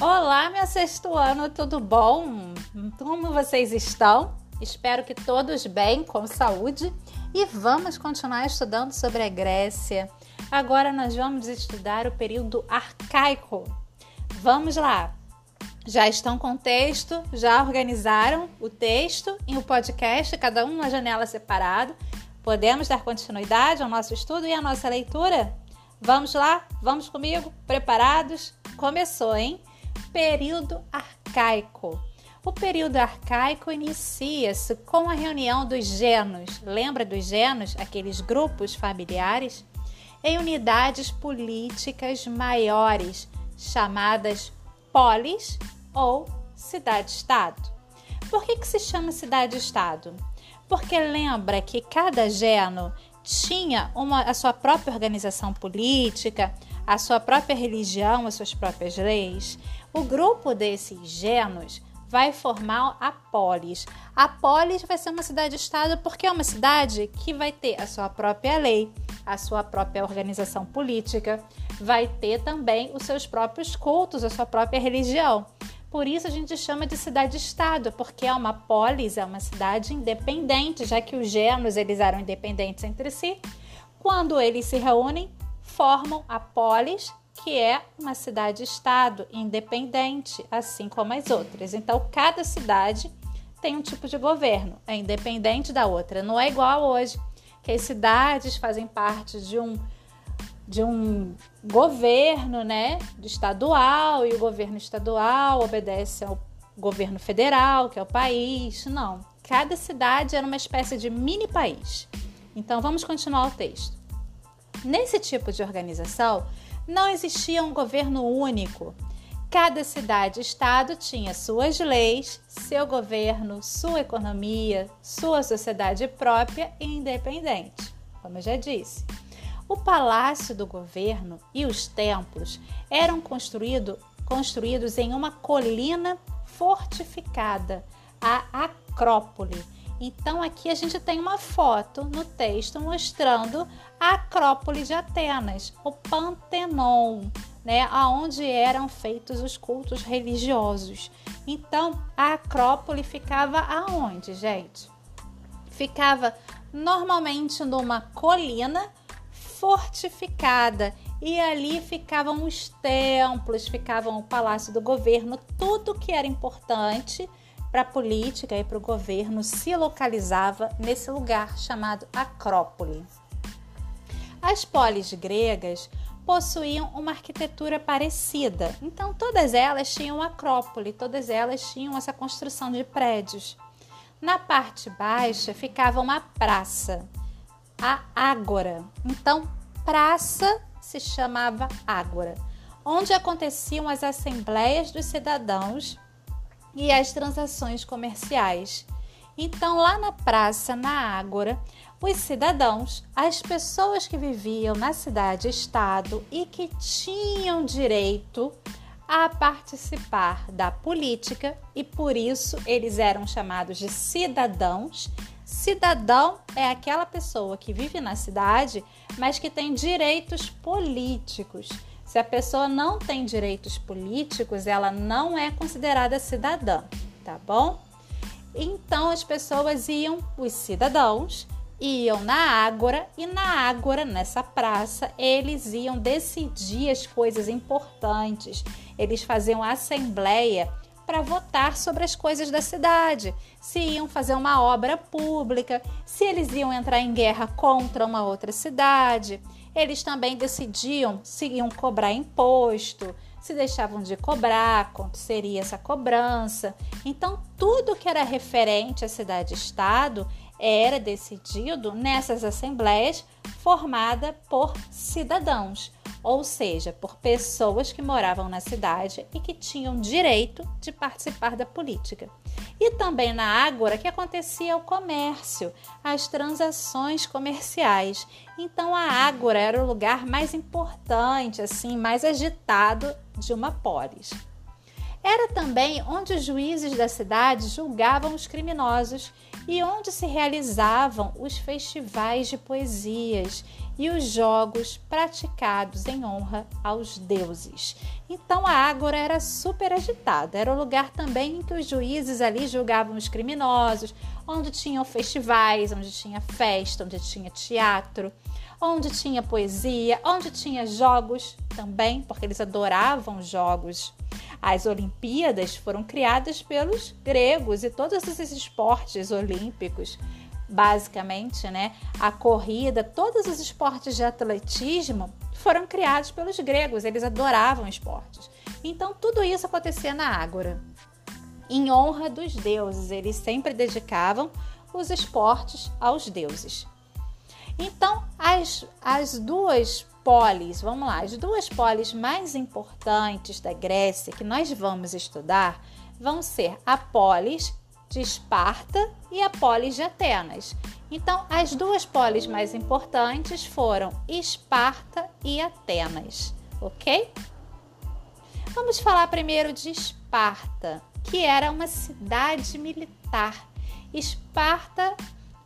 Olá, meu sexto ano, tudo bom? Como vocês estão? Espero que todos bem, com saúde. E vamos continuar estudando sobre a Grécia. Agora nós vamos estudar o período arcaico. Vamos lá! Já estão com o texto? Já organizaram o texto em o podcast, cada um uma janela separada? Podemos dar continuidade ao nosso estudo e à nossa leitura? Vamos lá? Vamos comigo? Preparados? Começou, hein? Período arcaico. O período arcaico inicia-se com a reunião dos genos. Lembra dos genos, aqueles grupos familiares? Em unidades políticas maiores, chamadas polis ou cidade-estado. Por que, que se chama cidade-estado? Porque lembra que cada geno tinha uma, a sua própria organização política, a sua própria religião, as suas próprias leis. O grupo desses genos vai formar a polis. A polis vai ser uma cidade-estado porque é uma cidade que vai ter a sua própria lei, a sua própria organização política, vai ter também os seus próprios cultos, a sua própria religião. Por isso a gente chama de cidade-estado, porque é uma polis, é uma cidade independente, já que os genos eles eram independentes entre si. Quando eles se reúnem, formam a polis, que é uma cidade-estado independente, assim como as outras. Então, cada cidade tem um tipo de governo, é independente da outra. Não é igual hoje, que as cidades fazem parte de um de um governo, né, estadual e o governo estadual obedece ao governo federal, que é o país. Não, cada cidade era uma espécie de mini país. Então vamos continuar o texto. Nesse tipo de organização, não existia um governo único. Cada cidade e estado tinha suas leis, seu governo, sua economia, sua sociedade própria e independente, como eu já disse. O palácio do governo e os templos eram construído, construídos em uma colina fortificada, a Acrópole então aqui a gente tem uma foto no texto mostrando a Acrópole de Atenas, o Pantenon, né, aonde eram feitos os cultos religiosos. Então a Acrópole ficava aonde, gente? Ficava normalmente numa colina fortificada e ali ficavam os templos, ficavam o palácio do governo, tudo que era importante para a política e para o governo se localizava nesse lugar chamado Acrópole. As polis gregas possuíam uma arquitetura parecida, então todas elas tinham acrópole, todas elas tinham essa construção de prédios. Na parte baixa ficava uma praça, a ágora. Então, praça se chamava ágora, onde aconteciam as assembleias dos cidadãos e as transações comerciais. Então, lá na praça, na Ágora, os cidadãos, as pessoas que viviam na cidade-estado e que tinham direito a participar da política e por isso eles eram chamados de cidadãos. Cidadão é aquela pessoa que vive na cidade, mas que tem direitos políticos. Se a pessoa não tem direitos políticos, ela não é considerada cidadã, tá bom? Então as pessoas iam, os cidadãos, iam na Ágora e na Ágora, nessa praça, eles iam decidir as coisas importantes. Eles faziam assembleia para votar sobre as coisas da cidade, se iam fazer uma obra pública, se eles iam entrar em guerra contra uma outra cidade. Eles também decidiam se iam cobrar imposto, se deixavam de cobrar, quanto seria essa cobrança. Então, tudo que era referente à cidade-estado era decidido nessas assembleias formadas por cidadãos ou seja, por pessoas que moravam na cidade e que tinham direito de participar da política. E também na Ágora que acontecia o comércio, as transações comerciais. Então a Ágora era o lugar mais importante, assim, mais agitado de uma polis. Era também onde os juízes da cidade julgavam os criminosos e onde se realizavam os festivais de poesias e os jogos praticados em honra aos deuses. Então a ágora era super agitada, era o lugar também em que os juízes ali julgavam os criminosos, onde tinham festivais, onde tinha festa, onde tinha teatro, onde tinha poesia, onde tinha jogos também, porque eles adoravam jogos. As Olimpíadas foram criadas pelos gregos e todos esses esportes olímpicos, basicamente, né? A corrida, todos os esportes de atletismo foram criados pelos gregos, eles adoravam esportes. Então, tudo isso acontecia na Ágora. Em honra dos deuses, eles sempre dedicavam os esportes aos deuses. Então, as, as duas polis, vamos lá, as duas polis mais importantes da Grécia que nós vamos estudar vão ser a polis de Esparta e a polis de Atenas. Então, as duas polis mais importantes foram Esparta e Atenas, ok? Vamos falar primeiro de Esparta, que era uma cidade militar. Esparta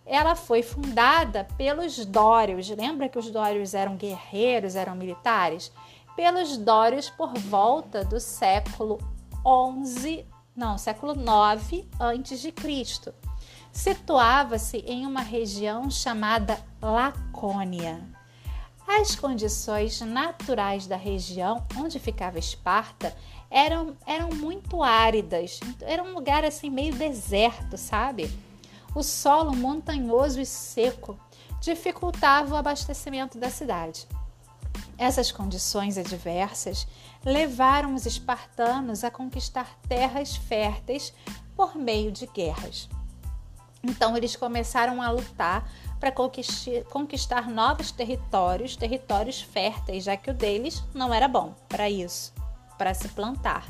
ela foi fundada pelos dórios. Lembra que os dórios eram guerreiros, eram militares? Pelos dórios por volta do século 11, não, século 9 antes de Cristo. Situava-se em uma região chamada Lacônia. As condições naturais da região onde ficava Esparta eram, eram muito áridas. Era um lugar assim meio deserto, sabe? o solo montanhoso e seco dificultava o abastecimento da cidade. Essas condições adversas levaram os espartanos a conquistar terras férteis por meio de guerras. Então, eles começaram a lutar para conquistar novos territórios, territórios férteis, já que o deles não era bom para isso, para se plantar.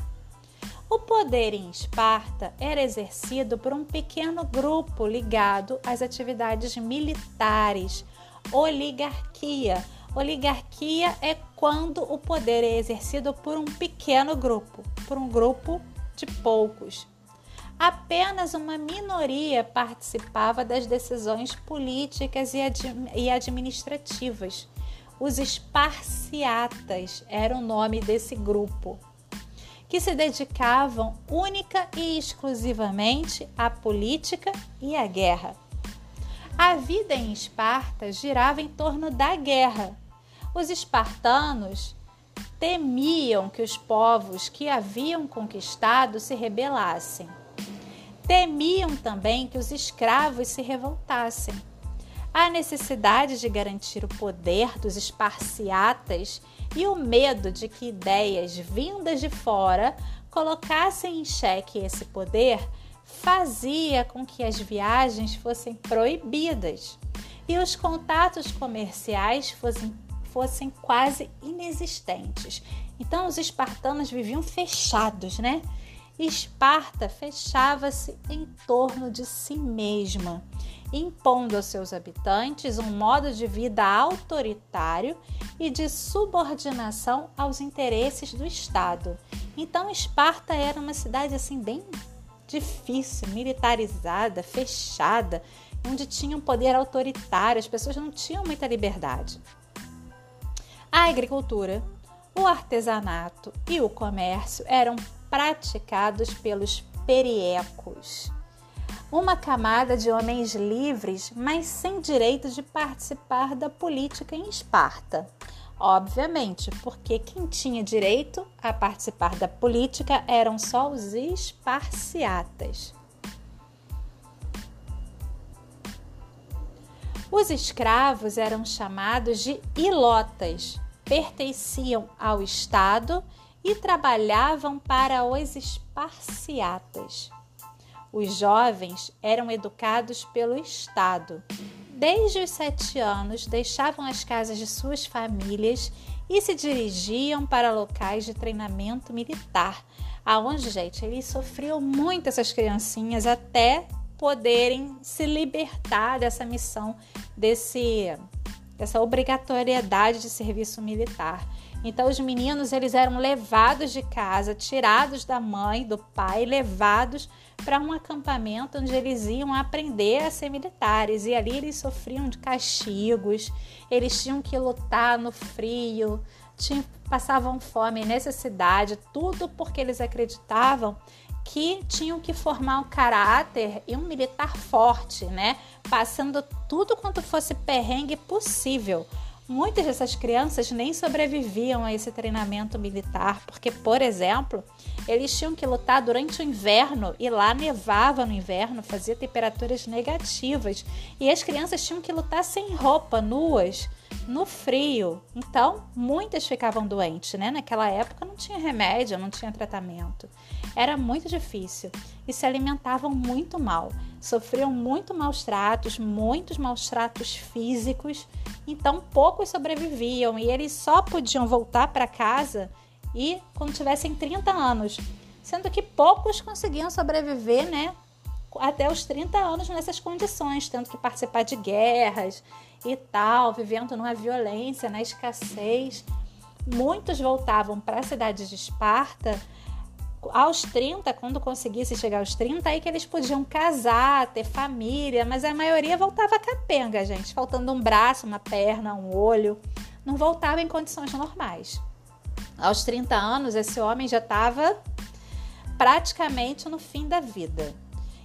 O poder em Esparta era exercido por um pequeno grupo ligado às atividades militares, oligarquia. Oligarquia é quando o poder é exercido por um pequeno grupo, por um grupo de poucos. Apenas uma minoria participava das decisões políticas e administrativas. Os esparciatas era o nome desse grupo que se dedicavam única e exclusivamente à política e à guerra. A vida em Esparta girava em torno da guerra. Os espartanos temiam que os povos que haviam conquistado se rebelassem. Temiam também que os escravos se revoltassem. A necessidade de garantir o poder dos esparciatas e o medo de que ideias vindas de fora colocassem em xeque esse poder fazia com que as viagens fossem proibidas e os contatos comerciais fossem, fossem quase inexistentes. Então, os espartanos viviam fechados, né? Esparta fechava-se em torno de si mesma impondo aos seus habitantes um modo de vida autoritário e de subordinação aos interesses do Estado. Então, Esparta era uma cidade assim bem difícil, militarizada, fechada, onde tinha um poder autoritário, as pessoas não tinham muita liberdade. A agricultura, o artesanato e o comércio eram praticados pelos periecos uma camada de homens livres, mas sem direito de participar da política em Esparta. Obviamente, porque quem tinha direito a participar da política eram só os esparciatas. Os escravos eram chamados de ilotas, pertenciam ao Estado e trabalhavam para os esparciatas. Os jovens eram educados pelo Estado. Desde os sete anos, deixavam as casas de suas famílias e se dirigiam para locais de treinamento militar, aonde, gente, eles sofriam muito essas criancinhas até poderem se libertar dessa missão, desse, dessa obrigatoriedade de serviço militar. Então os meninos eles eram levados de casa, tirados da mãe, do pai, levados para um acampamento onde eles iam aprender a ser militares e ali eles sofriam de castigos, eles tinham que lutar no frio, tinham, passavam fome, necessidade, tudo porque eles acreditavam que tinham que formar um caráter e um militar forte, né? Passando tudo quanto fosse perrengue possível. Muitas dessas crianças nem sobreviviam a esse treinamento militar, porque, por exemplo, eles tinham que lutar durante o inverno e lá nevava no inverno, fazia temperaturas negativas, e as crianças tinham que lutar sem roupa, nuas no frio. Então, muitas ficavam doentes, né? Naquela época não tinha remédio, não tinha tratamento. Era muito difícil e se alimentavam muito mal. Sofriam muito maus tratos, muitos maus tratos físicos. Então, poucos sobreviviam e eles só podiam voltar para casa e quando tivessem 30 anos, sendo que poucos conseguiam sobreviver, né? até os 30 anos nessas condições, tendo que participar de guerras e tal, vivendo numa violência, na escassez. Muitos voltavam para a cidade de Esparta aos 30, quando conseguisse chegar aos 30, aí que eles podiam casar, ter família, mas a maioria voltava capenga, gente, faltando um braço, uma perna, um olho. Não voltava em condições normais. Aos 30 anos, esse homem já estava praticamente no fim da vida.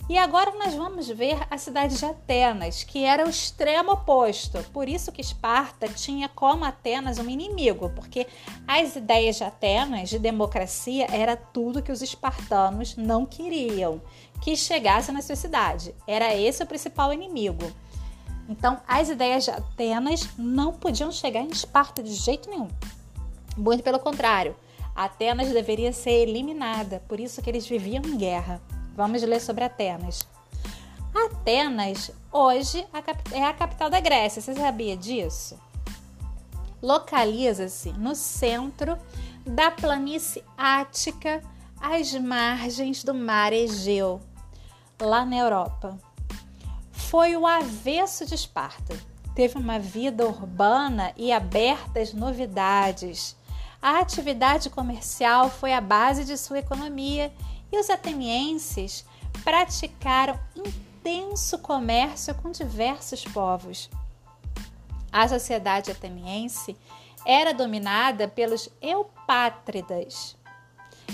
E agora nós vamos ver a cidade de Atenas, que era o extremo oposto. Por isso que Esparta tinha como Atenas um inimigo, porque as ideias de Atenas de democracia era tudo que os espartanos não queriam que chegasse na sua cidade. Era esse o principal inimigo. Então, as ideias de Atenas não podiam chegar em Esparta de jeito nenhum. Muito pelo contrário, Atenas deveria ser eliminada, por isso que eles viviam em guerra. Vamos ler sobre Atenas. Atenas, hoje, é a capital da Grécia. Você sabia disso? Localiza-se no centro da planície ática, às margens do mar Egeu, lá na Europa. Foi o avesso de Esparta. Teve uma vida urbana e aberta às novidades. A atividade comercial foi a base de sua economia e os atenienses praticaram intenso comércio com diversos povos. A sociedade ateniense era dominada pelos eupátridas,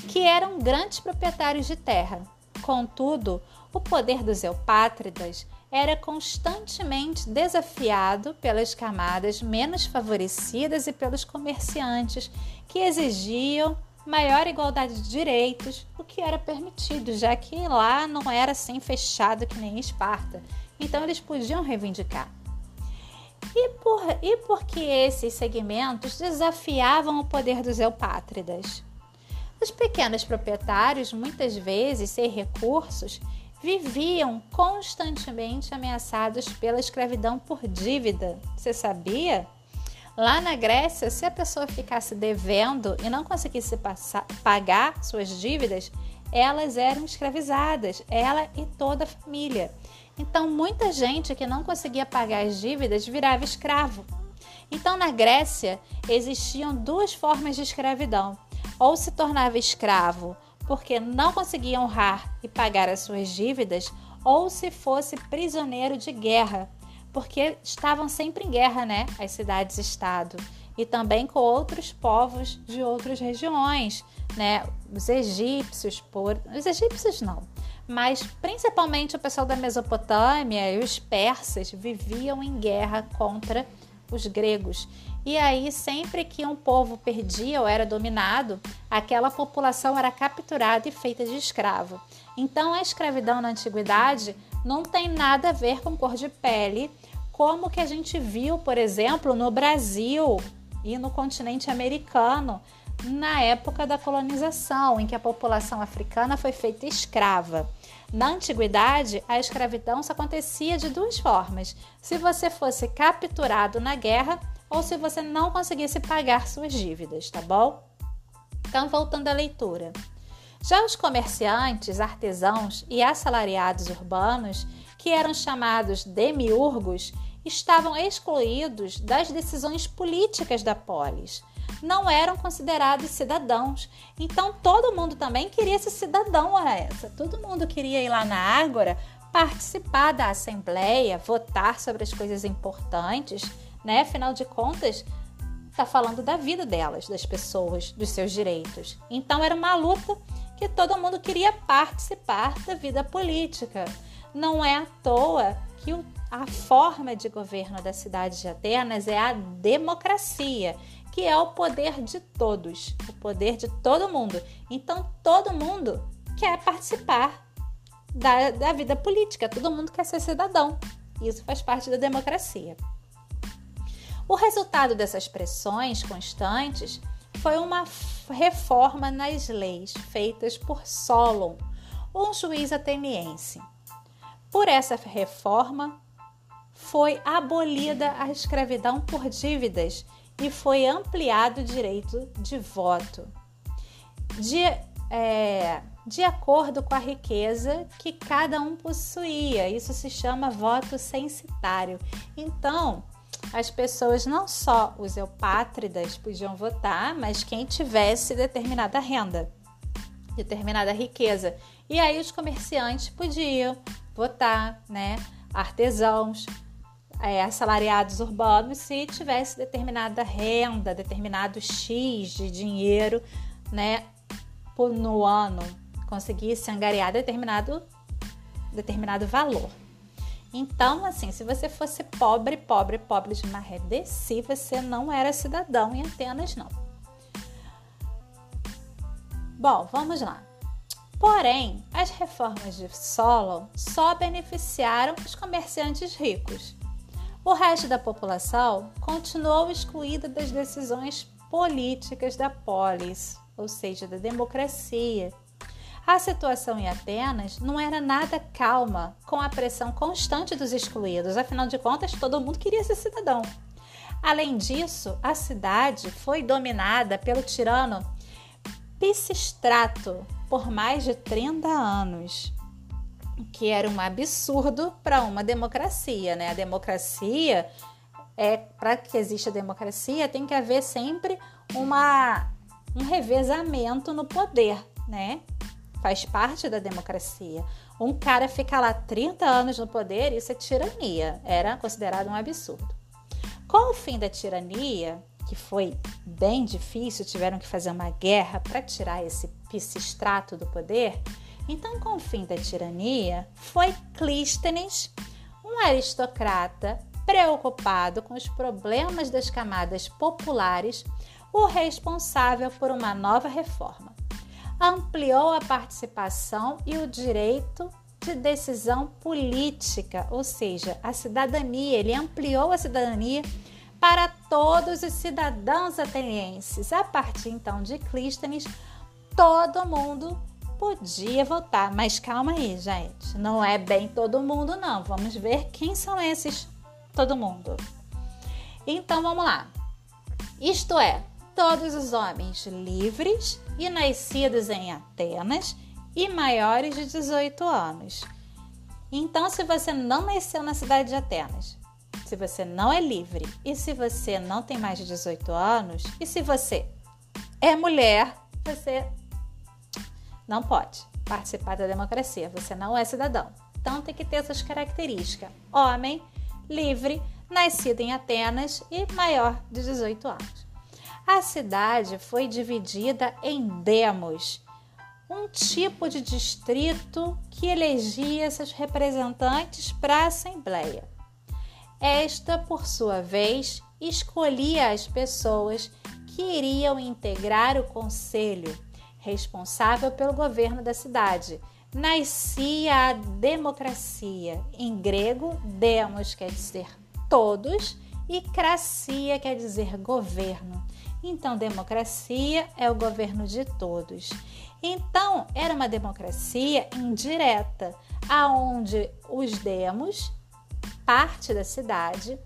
que eram grandes proprietários de terra. Contudo, o poder dos eupátridas era constantemente desafiado pelas camadas menos favorecidas e pelos comerciantes que exigiam maior igualdade de direitos, o que era permitido, já que lá não era assim fechado que nem Esparta. Então eles podiam reivindicar. E, por, e porque esses segmentos desafiavam o poder dos eupátridas? Os pequenos proprietários, muitas vezes sem recursos, viviam constantemente ameaçados pela escravidão por dívida. Você sabia? Lá na Grécia, se a pessoa ficasse devendo e não conseguisse passar, pagar suas dívidas, elas eram escravizadas, ela e toda a família. Então, muita gente que não conseguia pagar as dívidas virava escravo. Então, na Grécia, existiam duas formas de escravidão: ou se tornava escravo porque não conseguia honrar e pagar as suas dívidas, ou se fosse prisioneiro de guerra, porque estavam sempre em guerra, né? As cidades-estado. E também com outros povos de outras regiões, né? Os egípcios, por... os egípcios não, mas principalmente o pessoal da Mesopotâmia e os persas viviam em guerra contra os gregos. E aí, sempre que um povo perdia ou era dominado, aquela população era capturada e feita de escravo. Então, a escravidão na antiguidade não tem nada a ver com cor de pele, como que a gente viu, por exemplo, no Brasil e no continente americano, na época da colonização, em que a população africana foi feita escrava. Na antiguidade, a escravidão só acontecia de duas formas: se você fosse capturado na guerra ou se você não conseguisse pagar suas dívidas, tá bom? Então, voltando à leitura. Já os comerciantes, artesãos e assalariados urbanos, que eram chamados demiurgos, estavam excluídos das decisões políticas da polis. não eram considerados cidadãos. Então todo mundo também queria ser cidadão, ora essa. Todo mundo queria ir lá na Ágora, participar da assembleia, votar sobre as coisas importantes, né? Afinal de contas, está falando da vida delas, das pessoas, dos seus direitos. Então era uma luta que todo mundo queria participar da vida política. Não é à toa que a forma de governo da cidade de Atenas é a democracia, que é o poder de todos, o poder de todo mundo. Então todo mundo quer participar da, da vida política, todo mundo quer ser cidadão. Isso faz parte da democracia. O resultado dessas pressões constantes foi uma reforma nas leis feitas por Solon, um juiz ateniense. Por essa reforma, foi abolida a escravidão por dívidas e foi ampliado o direito de voto. De, é, de acordo com a riqueza que cada um possuía. Isso se chama voto censitário. Então, as pessoas não só os eupátridas podiam votar, mas quem tivesse determinada renda, determinada riqueza. E aí os comerciantes podiam votar, né? Artesãos, é, assalariados urbanos, se tivesse determinada renda, determinado X de dinheiro, né? No ano, conseguisse angariar determinado, determinado valor. Então, assim, se você fosse pobre, pobre, pobre de marredeci, você não era cidadão em Atenas, não. Bom, vamos lá. Porém, as reformas de Solon só beneficiaram os comerciantes ricos. O resto da população continuou excluída das decisões políticas da polis, ou seja, da democracia a situação em Atenas não era nada calma, com a pressão constante dos excluídos, afinal de contas, todo mundo queria ser cidadão. Além disso, a cidade foi dominada pelo tirano Pisistrato por mais de 30 anos, que era um absurdo para uma democracia, né? A democracia é para que exista democracia tem que haver sempre uma um revezamento no poder, né? Faz parte da democracia. Um cara ficar lá 30 anos no poder, isso é tirania, era considerado um absurdo. Com o fim da tirania, que foi bem difícil, tiveram que fazer uma guerra para tirar esse pisistrato do poder. Então, com o fim da tirania, foi Clístenes, um aristocrata preocupado com os problemas das camadas populares, o responsável por uma nova reforma ampliou a participação e o direito de decisão política, ou seja, a cidadania. Ele ampliou a cidadania para todos os cidadãos atenienses. A partir então de Clístenes, todo mundo podia votar. Mas calma aí, gente, não é bem todo mundo, não. Vamos ver quem são esses todo mundo. Então vamos lá. Isto é, todos os homens livres e nascidos em Atenas e maiores de 18 anos. Então, se você não nasceu na cidade de Atenas, se você não é livre e se você não tem mais de 18 anos e se você é mulher, você não pode participar da democracia, você não é cidadão. Então tem que ter essas características: homem, livre, nascido em Atenas e maior de 18 anos. A cidade foi dividida em demos, um tipo de distrito que elegia seus representantes para a Assembleia. Esta, por sua vez, escolhia as pessoas que iriam integrar o conselho, responsável pelo governo da cidade. Nascia a democracia. Em grego, demos quer dizer todos e cracia quer dizer governo. Então, democracia é o governo de todos. Então, era uma democracia indireta, aonde os demos, parte da cidade,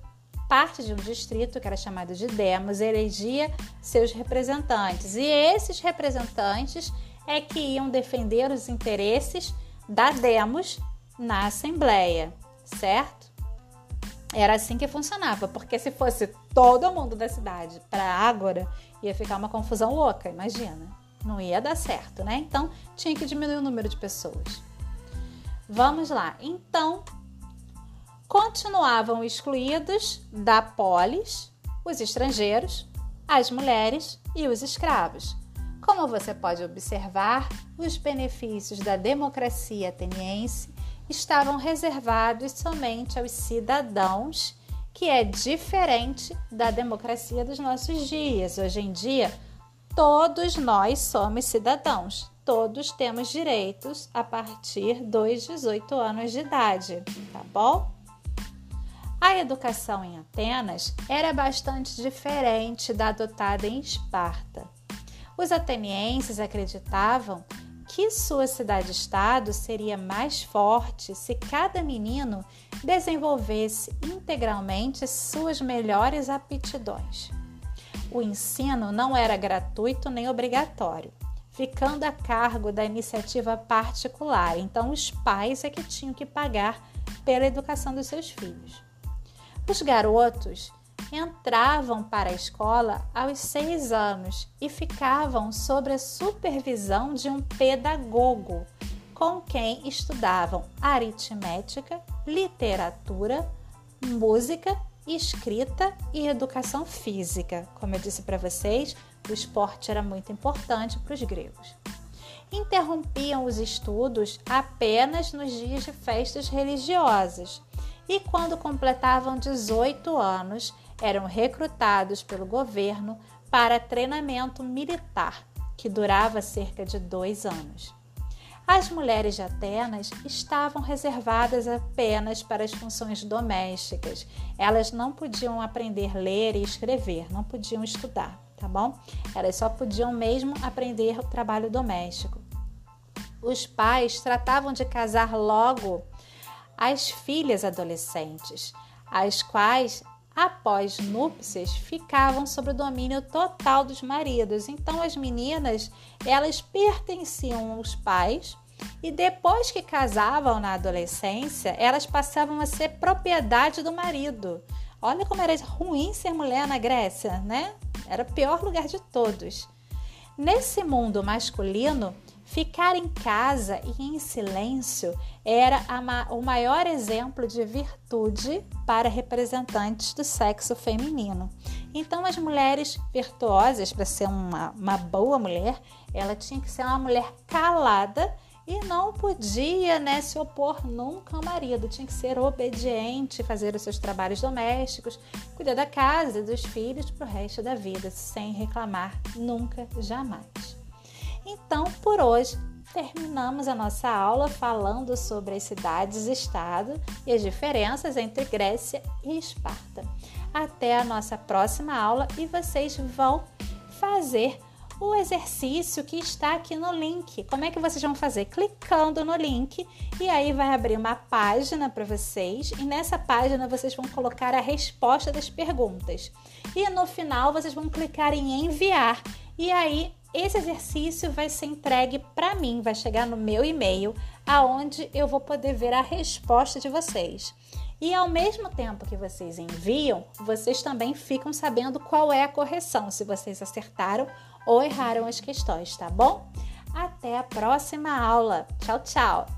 parte de um distrito que era chamado de demos, elegia seus representantes. E esses representantes é que iam defender os interesses da demos na assembleia, certo? Era assim que funcionava, porque se fosse todo mundo da cidade para Ágora, ia ficar uma confusão louca, imagina. Não ia dar certo, né? Então tinha que diminuir o número de pessoas. Vamos lá. Então, continuavam excluídos da polis os estrangeiros, as mulheres e os escravos. Como você pode observar, os benefícios da democracia ateniense estavam reservados somente aos cidadãos, que é diferente da democracia dos nossos dias. Hoje em dia, todos nós somos cidadãos, todos temos direitos a partir dos 18 anos de idade, tá bom? A educação em Atenas era bastante diferente da adotada em Esparta. Os atenienses acreditavam que sua cidade-estado seria mais forte se cada menino desenvolvesse integralmente suas melhores aptidões. O ensino não era gratuito nem obrigatório, ficando a cargo da iniciativa particular, então os pais é que tinham que pagar pela educação dos seus filhos. Os garotos entravam para a escola aos seis anos e ficavam sob a supervisão de um pedagogo, com quem estudavam aritmética, literatura, música, escrita e educação física. Como eu disse para vocês, o esporte era muito importante para os gregos. Interrompiam os estudos apenas nos dias de festas religiosas e quando completavam 18 anos, eram recrutados pelo governo para treinamento militar, que durava cerca de dois anos. As mulheres de Atenas estavam reservadas apenas para as funções domésticas. Elas não podiam aprender a ler e escrever, não podiam estudar, tá bom? Elas só podiam mesmo aprender o trabalho doméstico. Os pais tratavam de casar logo as filhas adolescentes, as quais, após núpcias, ficavam sob o domínio total dos maridos. Então, as meninas, elas pertenciam aos pais e depois que casavam na adolescência, elas passavam a ser propriedade do marido. Olha como era ruim ser mulher na Grécia, né? Era o pior lugar de todos. Nesse mundo masculino, Ficar em casa e em silêncio era o maior exemplo de virtude para representantes do sexo feminino. Então, as mulheres virtuosas, para ser uma, uma boa mulher, ela tinha que ser uma mulher calada e não podia né, se opor nunca ao marido, tinha que ser obediente, fazer os seus trabalhos domésticos, cuidar da casa, dos filhos para o resto da vida, sem reclamar nunca, jamais. Então, por hoje, terminamos a nossa aula falando sobre as cidades-estado e as diferenças entre Grécia e Esparta. Até a nossa próxima aula e vocês vão fazer o exercício que está aqui no link. Como é que vocês vão fazer? Clicando no link e aí vai abrir uma página para vocês e nessa página vocês vão colocar a resposta das perguntas. E no final vocês vão clicar em enviar e aí esse exercício vai ser entregue para mim, vai chegar no meu e-mail, aonde eu vou poder ver a resposta de vocês. E ao mesmo tempo que vocês enviam, vocês também ficam sabendo qual é a correção, se vocês acertaram ou erraram as questões, tá bom? Até a próxima aula. Tchau, tchau!